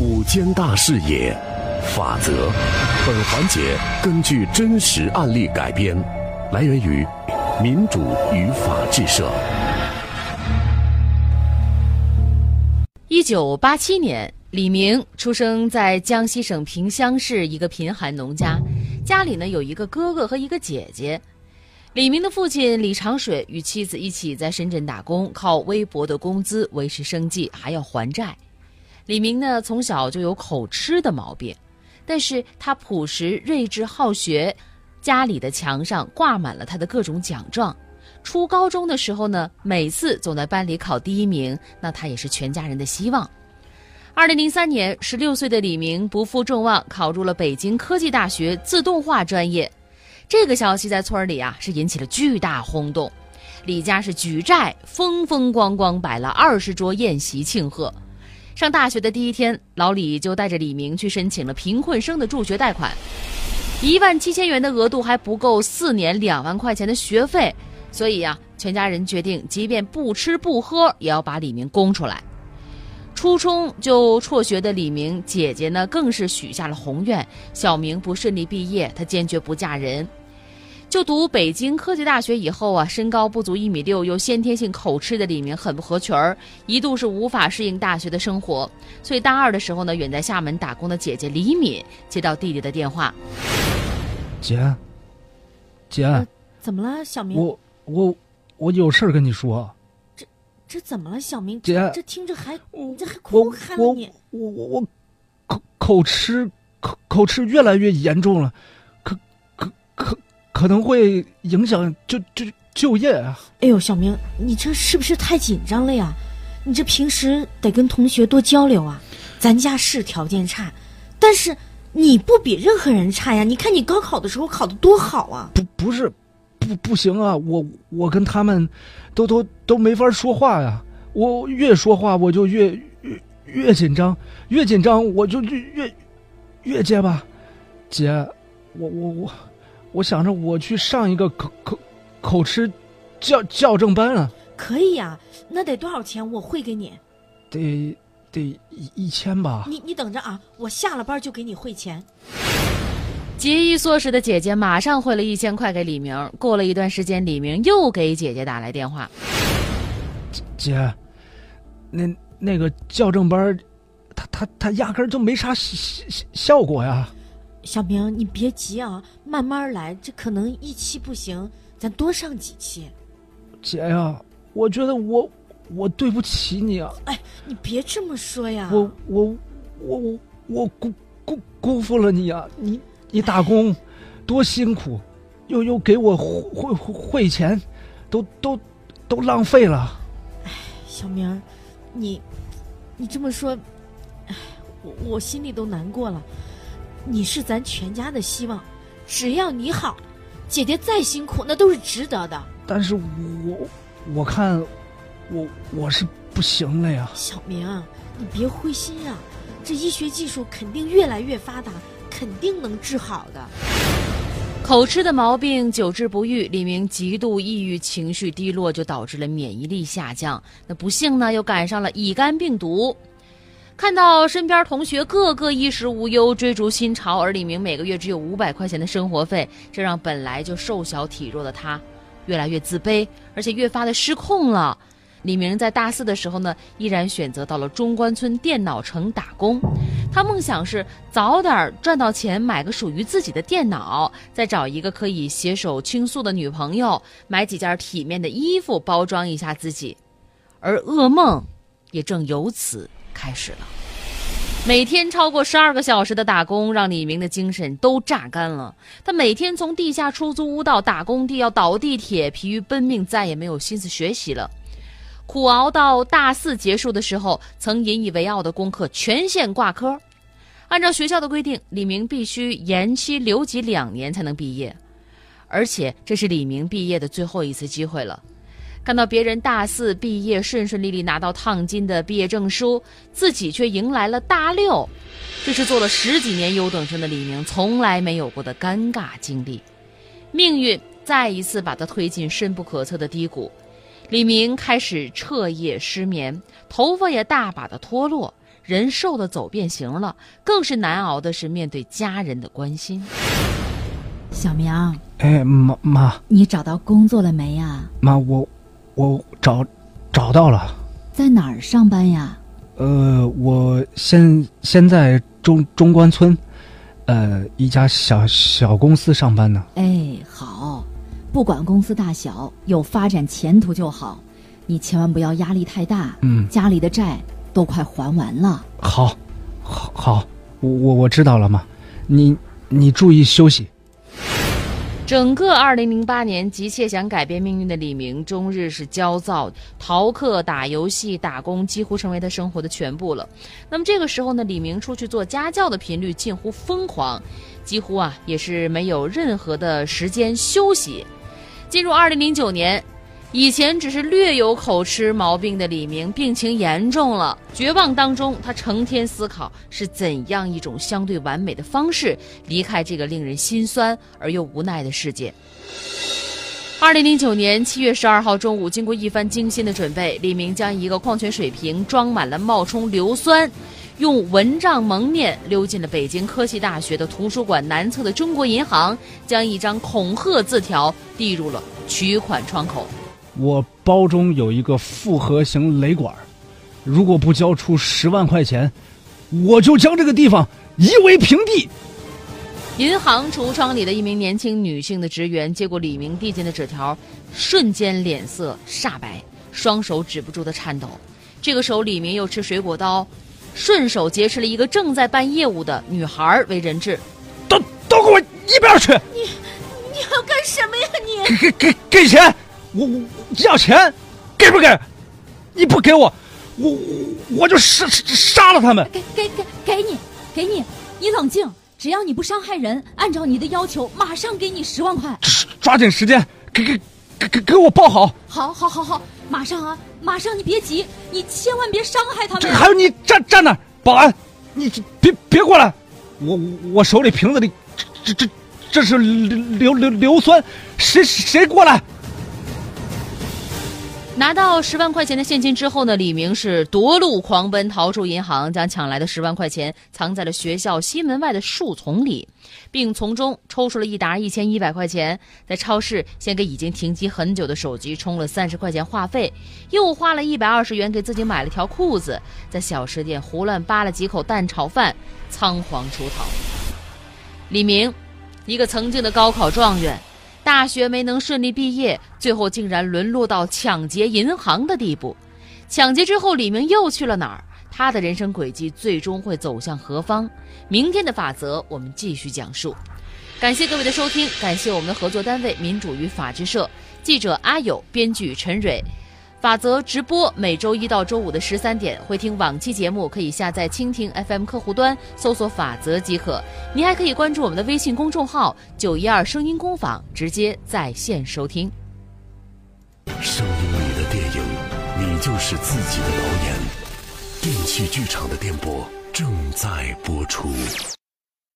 五间大视野，法则。本环节根据真实案例改编，来源于民主与法治社。一九八七年，李明出生在江西省萍乡市一个贫寒农家，家里呢有一个哥哥和一个姐姐。李明的父亲李长水与妻子一起在深圳打工，靠微薄的工资维持生计，还要还债。李明呢从小就有口吃的毛病，但是他朴实睿智好学，家里的墙上挂满了他的各种奖状。初高中的时候呢，每次总在班里考第一名，那他也是全家人的希望。二零零三年，十六岁的李明不负众望，考入了北京科技大学自动化专业。这个消息在村里啊是引起了巨大轰动，李家是举债风风光光摆了二十桌宴席庆贺。上大学的第一天，老李就带着李明去申请了贫困生的助学贷款，一万七千元的额度还不够四年两万块钱的学费。所以呀，全家人决定，即便不吃不喝，也要把李明供出来。初中就辍学的李明姐姐呢，更是许下了宏愿：小明不顺利毕业，她坚决不嫁人。就读北京科技大学以后啊，身高不足一米六，又先天性口吃的李明很不合群儿，一度是无法适应大学的生活。所以大二的时候呢，远在厦门打工的姐姐李敏接到弟弟的电话：“姐，姐，怎么了，小明？我。”我我有事儿跟你说，这这怎么了，小明姐？这听着还你这还哭喊了你？我我我口口吃口口吃越来越严重了，可可可可能会影响就就就业啊！哎呦，小明，你这是不是太紧张了呀？你这平时得跟同学多交流啊！咱家是条件差，但是你不比任何人差呀！你看你高考的时候考的多好啊！不不是。不不行啊！我我跟他们，都都都没法说话呀。我越说话我就越越越紧张，越紧张我就越越结巴。姐，我我我我想着我去上一个口口口吃校校正班啊。可以呀，那得多少钱？我汇给你。得得一一千吧。你你等着啊，我下了班就给你汇钱。节衣缩食的姐姐马上汇了一千块给李明。过了一段时间，李明又给姐姐打来电话：“姐，那那个校正班，他他他压根就没啥效效果呀。”小明，你别急啊，慢慢来。这可能一期不行，咱多上几期。姐呀，我觉得我我对不起你啊。哎，你别这么说呀。我我我我我辜辜辜负了你啊，你。你打工多辛苦，又又给我汇汇汇钱，都都都浪费了。哎，小明，你你这么说，哎，我我心里都难过了。你是咱全家的希望，只要你好，姐姐再辛苦那都是值得的。但是我我看我我是不行了呀。小明，你别灰心啊，这医学技术肯定越来越发达。肯定能治好的。口吃的毛病久治不愈，李明极度抑郁，情绪低落，就导致了免疫力下降。那不幸呢，又赶上了乙肝病毒。看到身边同学个个衣食无忧，追逐新潮，而李明每个月只有五百块钱的生活费，这让本来就瘦小体弱的他，越来越自卑，而且越发的失控了。李明在大四的时候呢，依然选择到了中关村电脑城打工。他梦想是早点赚到钱，买个属于自己的电脑，再找一个可以携手倾诉的女朋友，买几件体面的衣服，包装一下自己。而噩梦也正由此开始了。每天超过十二个小时的打工，让李明的精神都榨干了。他每天从地下出租屋到打工地，要倒地铁，疲于奔命，再也没有心思学习了。苦熬到大四结束的时候，曾引以为傲的功课全线挂科。按照学校的规定，李明必须延期留级两年才能毕业，而且这是李明毕业的最后一次机会了。看到别人大四毕业顺顺利利拿到烫金的毕业证书，自己却迎来了大六，这是做了十几年优等生的李明从来没有过的尴尬经历。命运再一次把他推进深不可测的低谷。李明开始彻夜失眠，头发也大把的脱落，人瘦的走变形了，更是难熬的是面对家人的关心。小明，哎，妈妈你找到工作了没呀？妈，我我找找到了。在哪儿上班呀？呃，我现现在中中关村，呃，一家小小公司上班呢。哎，好，不管公司大小，有发展前途就好。你千万不要压力太大。嗯，家里的债都快还完了。好，好，好，我我我知道了，妈，你你注意休息。整个2008年，急切想改变命运的李明，终日是焦躁，逃课、打游戏、打工，几乎成为他生活的全部了。那么这个时候呢，李明出去做家教的频率近乎疯狂，几乎啊也是没有任何的时间休息。进入2009年。以前只是略有口吃毛病的李明，病情严重了。绝望当中，他成天思考是怎样一种相对完美的方式离开这个令人心酸而又无奈的世界。二零零九年七月十二号中午，经过一番精心的准备，李明将一个矿泉水瓶装满了冒充硫酸，用蚊帐蒙面，溜进了北京科技大学的图书馆南侧的中国银行，将一张恐吓字条递入了取款窗口。我包中有一个复合型雷管，如果不交出十万块钱，我就将这个地方夷为平地。银行橱窗里的一名年轻女性的职员接过李明递进的纸条，瞬间脸色煞白，双手止不住的颤抖。这个时候，李明又持水果刀，顺手劫持了一个正在办业务的女孩为人质。都都给我一边去！你你要干什么呀？你给给给钱！我我要钱，给不给？你不给我，我我就杀杀了他们。给给给给你，给你，你冷静，只要你不伤害人，按照你的要求，马上给你十万块。抓紧时间，给给给给给我报好。好，好，好，好，马上啊，马上！你别急，你千万别伤害他们。还有你站站那，保安，你别别过来，我我手里瓶子里，这这这是硫硫硫酸，谁谁过来？拿到十万块钱的现金之后呢，李明是夺路狂奔，逃出银行，将抢来的十万块钱藏在了学校西门外的树丛里，并从中抽出了一沓一千一百块钱，在超市先给已经停机很久的手机充了三十块钱话费，又花了一百二十元给自己买了条裤子，在小吃店胡乱扒了几口蛋炒饭，仓皇出逃。李明，一个曾经的高考状元。大学没能顺利毕业，最后竟然沦落到抢劫银行的地步。抢劫之后，李明又去了哪儿？他的人生轨迹最终会走向何方？明天的法则，我们继续讲述。感谢各位的收听，感谢我们的合作单位民主与法制社，记者阿友，编剧陈蕊。法则直播每周一到周五的十三点，会听往期节目可以下载蜻蜓 FM 客户端搜索“法则”即可。您还可以关注我们的微信公众号“九一二声音工坊”，直接在线收听。声音里的电影，你就是自己的导演。电器剧场的电波正在播出。